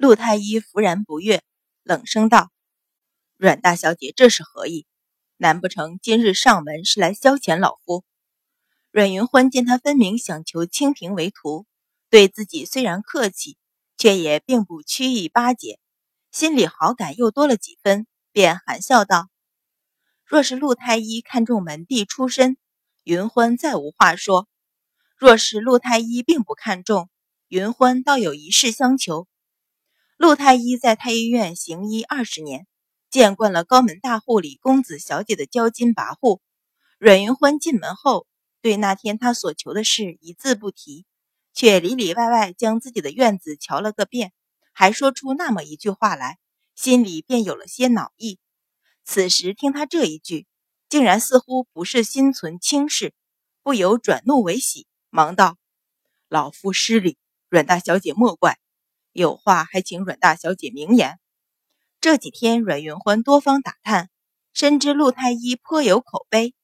陆太医弗然不悦，冷声道：“阮大小姐这是何意？难不成今日上门是来消遣老夫？”阮云欢见他分明想求清平为徒，对自己虽然客气，却也并不曲意巴结，心里好感又多了几分，便含笑道：“若是陆太医看中门第出身，云欢再无话说；若是陆太医并不看重，云欢倒有一事相求。陆太医在太医院行医二十年，见惯了高门大户里公子小姐的骄矜跋扈。阮云欢进门后，对那天他所求的事一字不提，却里里外外将自己的院子瞧了个遍，还说出那么一句话来，心里便有了些恼意。此时听他这一句，竟然似乎不是心存轻视，不由转怒为喜，忙道：“老夫失礼，阮大小姐莫怪。有话还请阮大小姐明言。”这几天阮云欢多方打探，深知陆太医颇有口碑，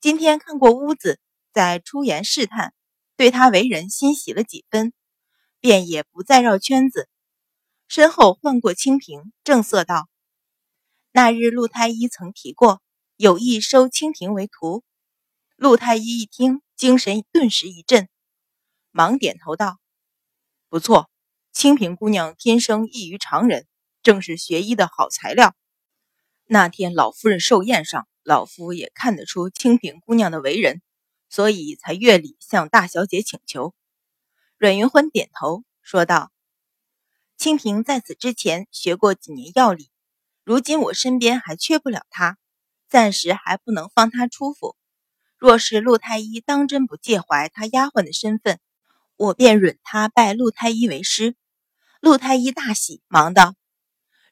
今天看过屋子，再出言试探，对他为人欣喜了几分，便也不再绕圈子，身后换过清平，正色道。那日陆太医曾提过有意收清平为徒，陆太医一听，精神顿时一振，忙点头道：“不错，清平姑娘天生异于常人，正是学医的好材料。那天老夫人寿宴上，老夫也看得出清平姑娘的为人，所以才越礼向大小姐请求。”阮云欢点头说道：“清平在此之前学过几年药理。”如今我身边还缺不了他，暂时还不能放他出府。若是陆太医当真不介怀他丫鬟的身份，我便允他拜陆太医为师。陆太医大喜，忙道：“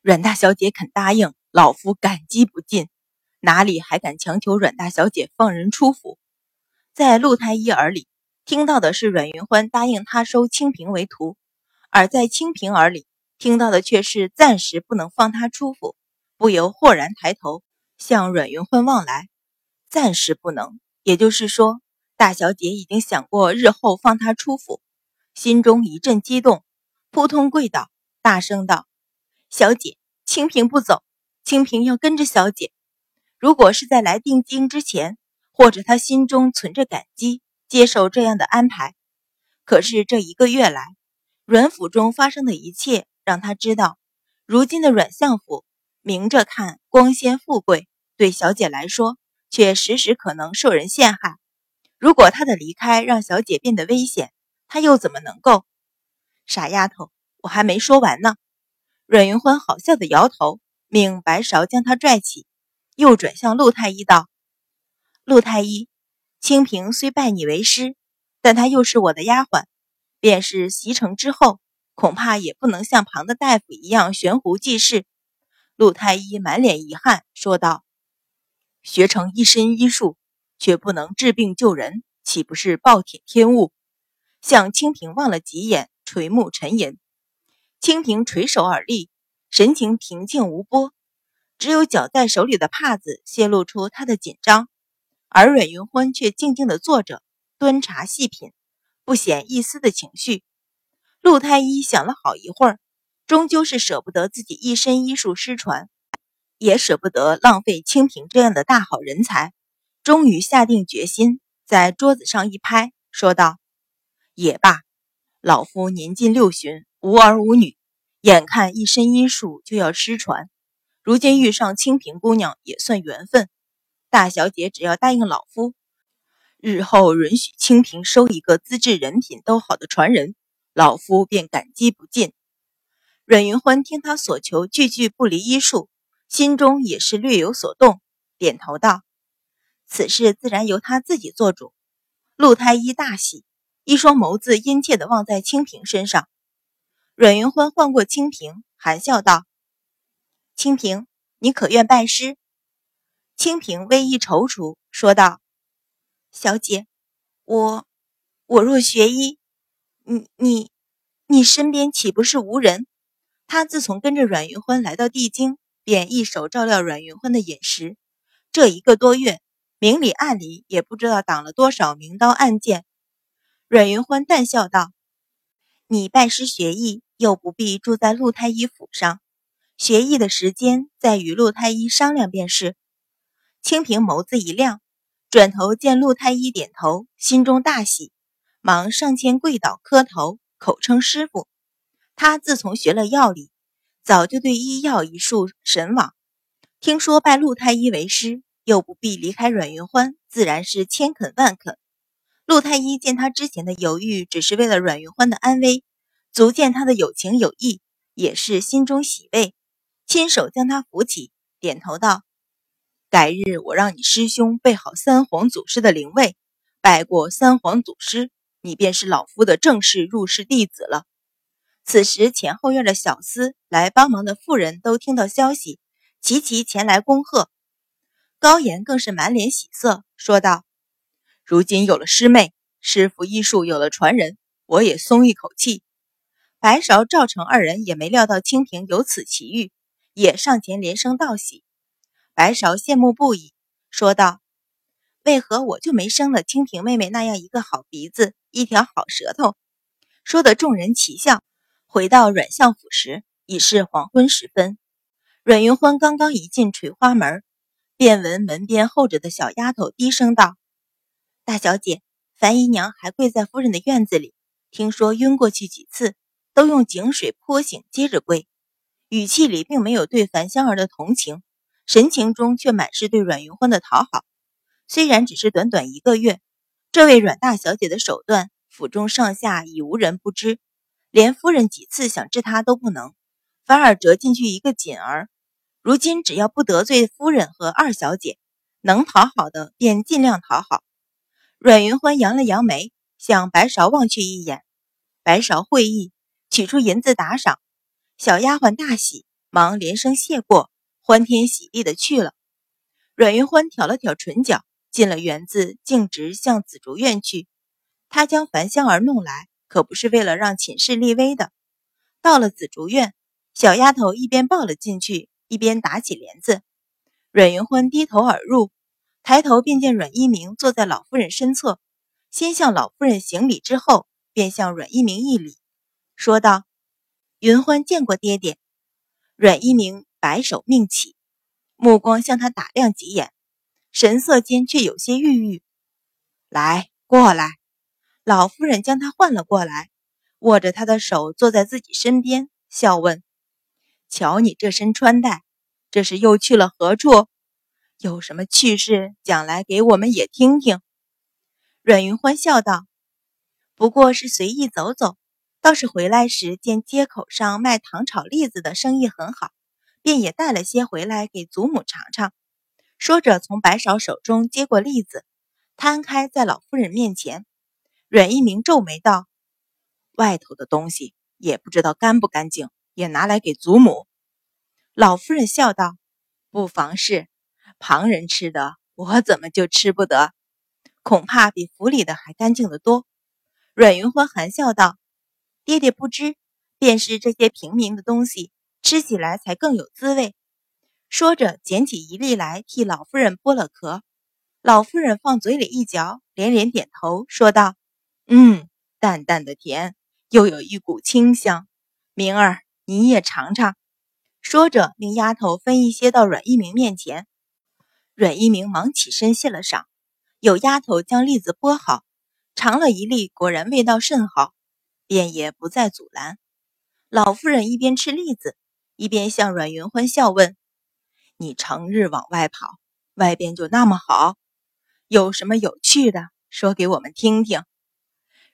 阮大小姐肯答应，老夫感激不尽。哪里还敢强求阮大小姐放人出府？”在陆太医耳里，听到的是阮云欢答应他收清平为徒；而在清平耳里，听到的却是暂时不能放他出府。不由豁然抬头，向阮云欢望来。暂时不能，也就是说，大小姐已经想过日后放他出府，心中一阵激动，扑通跪倒，大声道：“小姐，清平不走，清平要跟着小姐。如果是在来定京之前，或者他心中存着感激，接受这样的安排。可是这一个月来，阮府中发生的一切，让他知道，如今的阮相府。”明着看光鲜富贵，对小姐来说却时时可能受人陷害。如果他的离开让小姐变得危险，他又怎么能够？傻丫头，我还没说完呢。阮云欢好笑的摇头，命白芍将他拽起，又转向陆太医道：“陆太医，清平虽拜你为师，但她又是我的丫鬟，便是袭成之后，恐怕也不能像旁的大夫一样悬壶济世。”陆太医满脸遗憾说道：“学成一身医术，却不能治病救人，岂不是暴殄天物？”向清平望了几眼，垂目沉吟。清平垂手而立，神情平静无波，只有绞在手里的帕子泄露出他的紧张。而阮云欢却静静地坐着，端茶细品，不显一丝的情绪。陆太医想了好一会儿。终究是舍不得自己一身医术失传，也舍不得浪费清平这样的大好人才，终于下定决心，在桌子上一拍，说道：“也罢，老夫年近六旬，无儿无女，眼看一身医术就要失传，如今遇上清平姑娘也算缘分。大小姐只要答应老夫，日后允许清平收一个资质、人品都好的传人，老夫便感激不尽。”阮云欢听他所求，句句不离医术，心中也是略有所动，点头道：“此事自然由他自己做主。”陆太医大喜，一双眸子殷切地望在清平身上。阮云欢唤过清平，含笑道：“清平，你可愿拜师？”清平微一踌躇，说道：“小姐，我我若学医，你你你身边岂不是无人？”他自从跟着阮云欢来到帝京，便一手照料阮云欢的饮食。这一个多月，明里暗里也不知道挡了多少明刀暗箭。阮云欢淡笑道：“你拜师学艺，又不必住在陆太医府上，学艺的时间再与陆太医商量便是。”清平眸子一亮，转头见陆太医点头，心中大喜，忙上前跪倒磕头，口称师傅。他自从学了药理，早就对医药一术神往。听说拜陆太医为师，又不必离开阮云欢，自然是千肯万肯。陆太医见他之前的犹豫只是为了阮云欢的安危，足见他的有情有义，也是心中喜慰，亲手将他扶起，点头道。改日我让你师兄备好三皇祖师的灵位，拜过三皇祖师，你便是老夫的正式入室弟子了。此时前后院的小厮来帮忙的妇人都听到消息，齐齐前来恭贺。高岩更是满脸喜色，说道：“如今有了师妹，师傅医术有了传人，我也松一口气。”白芍、赵成二人也没料到清平有此奇遇，也上前连声道喜。白芍羡慕不已，说道：“为何我就没生了清平妹妹那样一个好鼻子、一条好舌头？”说得众人齐笑。回到阮相府时，已是黄昏时分。阮云欢刚刚一进垂花门，便闻门边候着的小丫头低声道：“大小姐，樊姨娘还跪在夫人的院子里，听说晕过去几次，都用井水泼醒，接着跪。”语气里并没有对樊香儿的同情。神情中却满是对阮云欢的讨好。虽然只是短短一个月，这位阮大小姐的手段，府中上下已无人不知。连夫人几次想治她都不能，反而折进去一个锦儿。如今只要不得罪夫人和二小姐，能讨好的便尽量讨好。阮云欢扬了扬眉，向白芍望去一眼。白芍会意，取出银子打赏。小丫鬟大喜，忙连声谢过。欢天喜地的去了。阮云欢挑了挑唇角，进了园子，径直向紫竹院去。他将樊香儿弄来，可不是为了让寝室立威的。到了紫竹院，小丫头一边抱了进去，一边打起帘子。阮云欢低头而入，抬头便见阮一鸣坐在老夫人身侧，先向老夫人行礼，之后便向阮一鸣一礼，说道：“云欢见过爹爹。”阮一鸣。摆手命起，目光向他打量几眼，神色间却有些郁郁。来，过来。老夫人将他唤了过来，握着他的手坐在自己身边，笑问：“瞧你这身穿戴，这是又去了何处？有什么趣事，讲来给我们也听听。”阮云欢笑道：“不过是随意走走，倒是回来时见街口上卖糖炒栗子的生意很好。”便也带了些回来给祖母尝尝，说着从白芍手中接过栗子，摊开在老夫人面前。阮一鸣皱眉道：“外头的东西也不知道干不干净，也拿来给祖母。”老夫人笑道：“不妨事，旁人吃的，我怎么就吃不得？恐怕比府里的还干净的多。”阮云欢含笑道：“爹爹不知，便是这些平民的东西。”吃起来才更有滋味。说着，捡起一粒来替老夫人剥了壳。老夫人放嘴里一嚼，连连点头，说道：“嗯，淡淡的甜，又有一股清香。明儿你也尝尝。”说着，令丫头分一些到阮一鸣面前。阮一鸣忙起身谢了赏。有丫头将栗子剥好，尝了一粒，果然味道甚好，便也不再阻拦。老夫人一边吃栗子。一边向阮云欢笑问：“你成日往外跑，外边就那么好？有什么有趣的，说给我们听听。”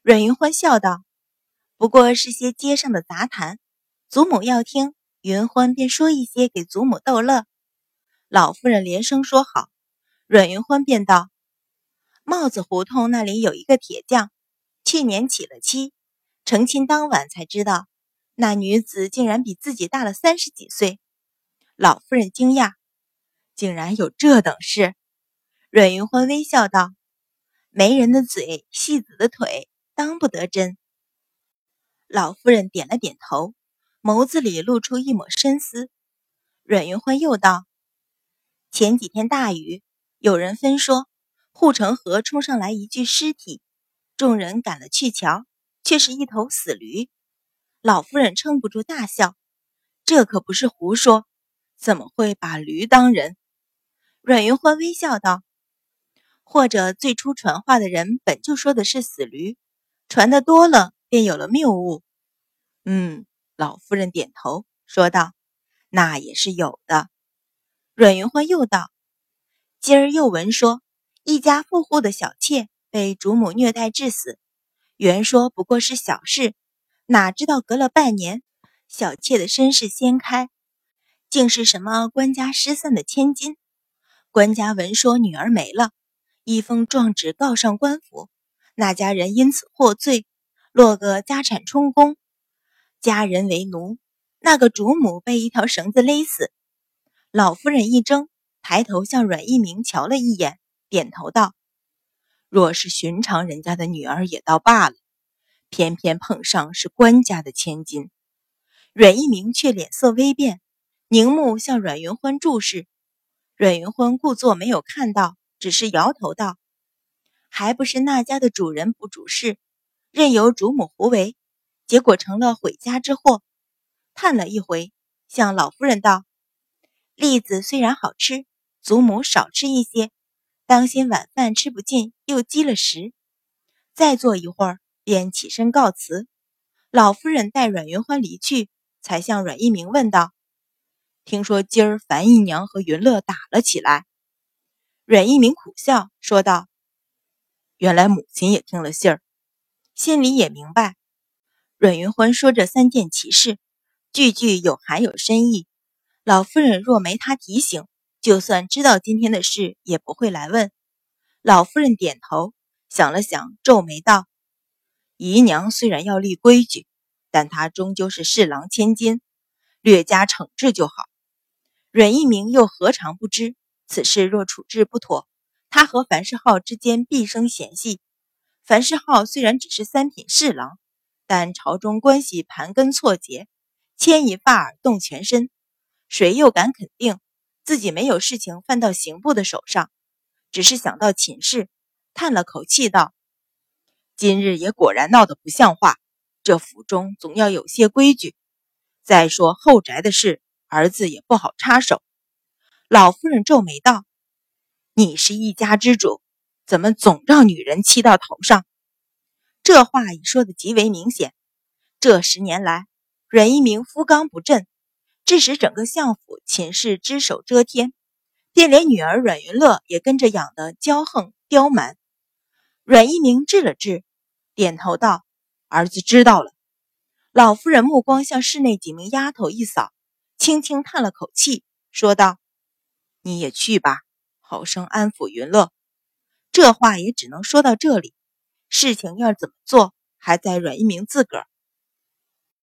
阮云欢笑道：“不过是些街上的杂谈，祖母要听，云欢便说一些给祖母逗乐。”老夫人连声说好。阮云欢便道：“帽子胡同那里有一个铁匠，去年起了妻，成亲当晚才知道。”那女子竟然比自己大了三十几岁，老夫人惊讶，竟然有这等事。阮云欢微笑道：“媒人的嘴，戏子的腿，当不得真。”老夫人点了点头，眸子里露出一抹深思。阮云欢又道：“前几天大雨，有人分说护城河冲上来一具尸体，众人赶了去瞧，却是一头死驴。”老夫人撑不住大笑：“这可不是胡说，怎么会把驴当人？”阮云欢微笑道：“或者最初传话的人本就说的是死驴，传的多了便有了谬误。”嗯，老夫人点头说道：“那也是有的。”阮云欢又道：“今儿又闻说，一家富户的小妾被主母虐待致死，原说不过是小事，哪知道隔了半年，小妾的身世掀开，竟是什么官家失散的千金。”官家闻说女儿没了，一封状纸告上官府，那家人因此获罪，落个家产充公，家人为奴。那个主母被一条绳子勒死。老夫人一怔，抬头向阮一鸣瞧了一眼，点头道：“若是寻常人家的女儿也倒罢了，偏偏碰上是官家的千金。”阮一鸣却脸色微变，凝目向阮云欢注视。阮云欢故作没有看到，只是摇头道：“还不是那家的主人不主事，任由主母胡为，结果成了毁家之祸。”叹了一回，向老夫人道：“栗子虽然好吃，祖母少吃一些，当心晚饭吃不进，又积了食。”再坐一会儿，便起身告辞。老夫人待阮云欢离去，才向阮一鸣问道。听说今儿樊姨娘和云乐打了起来，阮一鸣苦笑说道：“原来母亲也听了信儿，心里也明白。”阮云欢说这三件奇事，句句有含有深意。老夫人若没他提醒，就算知道今天的事，也不会来问。老夫人点头，想了想，皱眉道：“姨娘虽然要立规矩，但她终究是侍郎千金，略加惩治就好。”阮一鸣又何尝不知此事若处置不妥，他和樊世浩之间必生嫌隙。樊世浩虽然只是三品侍郎，但朝中关系盘根错节，牵一发而动全身，谁又敢肯定自己没有事情犯到刑部的手上？只是想到秦氏，叹了口气道：“今日也果然闹得不像话。这府中总要有些规矩。再说后宅的事。”儿子也不好插手。老夫人皱眉道：“你是一家之主，怎么总让女人气到头上？”这话已说得极为明显。这十年来，阮一鸣夫刚不振，致使整个相府寝室只手遮天，便连女儿阮云乐也跟着养得骄横刁蛮。阮一鸣治了治，点头道：“儿子知道了。”老夫人目光向室内几名丫头一扫。轻轻叹了口气，说道：“你也去吧，好生安抚云乐。”这话也只能说到这里。事情要怎么做，还在阮一鸣自个儿。